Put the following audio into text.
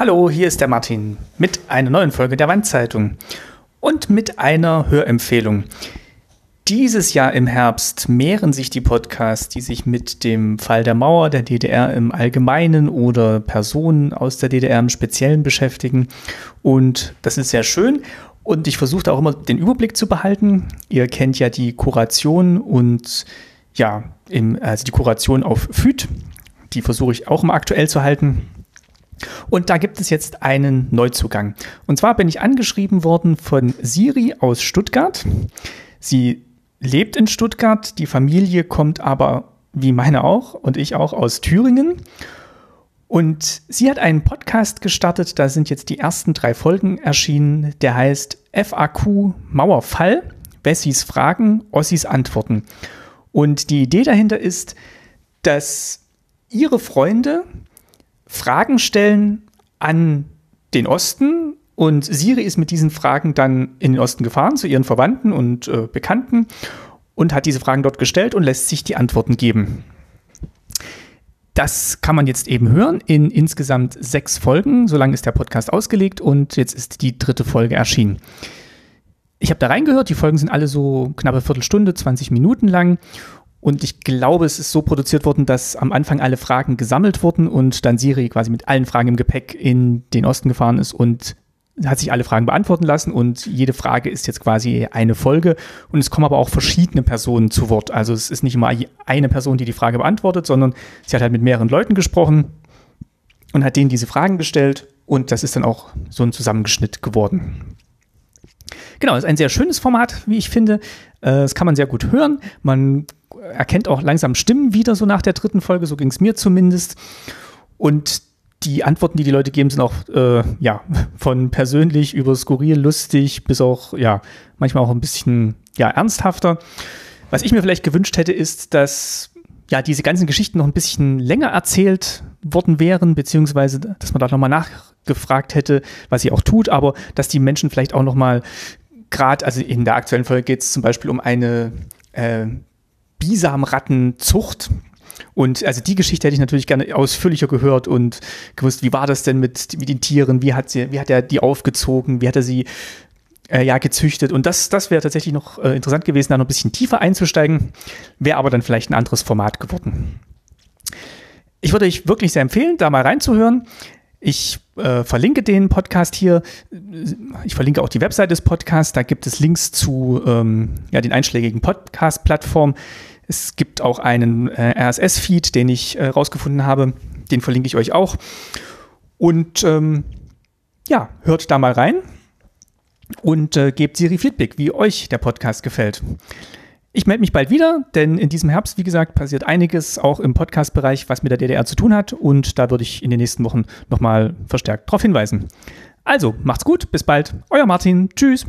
Hallo, hier ist der Martin mit einer neuen Folge der Wandzeitung und mit einer Hörempfehlung. Dieses Jahr im Herbst mehren sich die Podcasts, die sich mit dem Fall der Mauer der DDR im Allgemeinen oder Personen aus der DDR im Speziellen beschäftigen. Und das ist sehr schön. Und ich versuche auch immer den Überblick zu behalten. Ihr kennt ja die Kuration und ja, im, also die Kuration auf FÜD. Die versuche ich auch immer aktuell zu halten. Und da gibt es jetzt einen Neuzugang. Und zwar bin ich angeschrieben worden von Siri aus Stuttgart. Sie lebt in Stuttgart, die Familie kommt aber, wie meine auch und ich auch, aus Thüringen. Und sie hat einen Podcast gestartet, da sind jetzt die ersten drei Folgen erschienen, der heißt FAQ Mauerfall, Bessis Fragen, Ossis Antworten. Und die Idee dahinter ist, dass ihre Freunde Fragen stellen an den Osten und Siri ist mit diesen Fragen dann in den Osten gefahren zu ihren Verwandten und äh, Bekannten und hat diese Fragen dort gestellt und lässt sich die Antworten geben. Das kann man jetzt eben hören in insgesamt sechs Folgen. So lange ist der Podcast ausgelegt und jetzt ist die dritte Folge erschienen. Ich habe da reingehört, die Folgen sind alle so knappe Viertelstunde, 20 Minuten lang und ich glaube, es ist so produziert worden, dass am Anfang alle Fragen gesammelt wurden und dann Siri quasi mit allen Fragen im Gepäck in den Osten gefahren ist und hat sich alle Fragen beantworten lassen und jede Frage ist jetzt quasi eine Folge und es kommen aber auch verschiedene Personen zu Wort. Also es ist nicht immer eine Person, die die Frage beantwortet, sondern sie hat halt mit mehreren Leuten gesprochen und hat denen diese Fragen gestellt und das ist dann auch so ein Zusammengeschnitt geworden. Genau, ist ein sehr schönes Format, wie ich finde. Äh, das kann man sehr gut hören. Man erkennt auch langsam Stimmen wieder, so nach der dritten Folge, so ging es mir zumindest. Und die Antworten, die die Leute geben, sind auch äh, ja von persönlich über skurril, lustig bis auch ja manchmal auch ein bisschen ja ernsthafter. Was ich mir vielleicht gewünscht hätte, ist, dass ja diese ganzen Geschichten noch ein bisschen länger erzählt worden wären, beziehungsweise dass man da nochmal nachgefragt hätte, was sie auch tut, aber dass die Menschen vielleicht auch nochmal gerade, also in der aktuellen Folge geht es zum Beispiel um eine äh, Bisamrattenzucht. Und also die Geschichte hätte ich natürlich gerne ausführlicher gehört und gewusst, wie war das denn mit, mit den Tieren, wie hat, sie, wie hat er die aufgezogen, wie hat er sie äh, ja, gezüchtet. Und das, das wäre tatsächlich noch äh, interessant gewesen, da noch ein bisschen tiefer einzusteigen, wäre aber dann vielleicht ein anderes Format geworden. Ich würde euch wirklich sehr empfehlen, da mal reinzuhören. Ich äh, verlinke den Podcast hier. Ich verlinke auch die Website des Podcasts. Da gibt es Links zu ähm, ja, den einschlägigen Podcast-Plattformen. Es gibt auch einen äh, RSS-Feed, den ich äh, rausgefunden habe. Den verlinke ich euch auch. Und ähm, ja, hört da mal rein und äh, gebt Siri Feedback, wie euch der Podcast gefällt. Ich melde mich bald wieder, denn in diesem Herbst, wie gesagt, passiert einiges auch im Podcast-Bereich, was mit der DDR zu tun hat. Und da würde ich in den nächsten Wochen nochmal verstärkt darauf hinweisen. Also, macht's gut, bis bald. Euer Martin. Tschüss.